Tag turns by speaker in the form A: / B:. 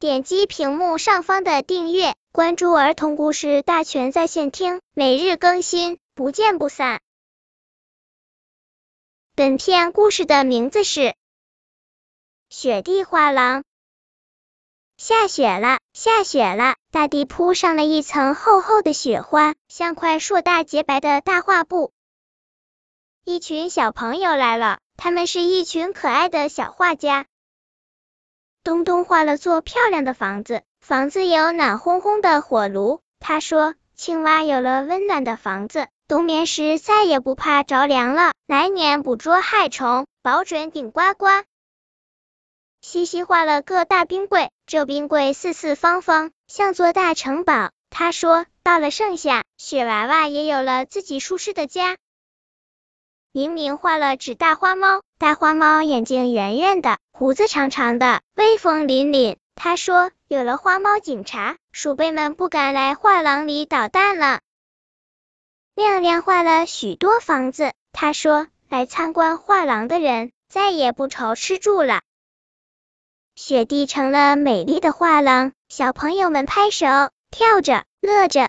A: 点击屏幕上方的订阅，关注儿童故事大全在线听，每日更新，不见不散。本片故事的名字是《雪地画廊》。下雪了，下雪了，大地铺上了一层厚厚的雪花，像块硕大洁白的大画布。一群小朋友来了，他们是一群可爱的小画家。东东画了座漂亮的房子，房子有暖烘烘的火炉。他说：“青蛙有了温暖的房子，冬眠时再也不怕着凉了，来年捕捉害虫，保准顶呱呱。”西西画了个大冰柜，这冰柜四四方方，像座大城堡。他说：“到了盛夏，雪娃娃也有了自己舒适的家。”明明画了只大花猫，大花猫眼睛圆圆的，胡子长长的，威风凛凛。他说：“有了花猫警察，鼠辈们不敢来画廊里捣蛋了。”亮亮画了许多房子，他说：“来参观画廊的人再也不愁吃住了。”雪地成了美丽的画廊，小朋友们拍手、跳着、乐着。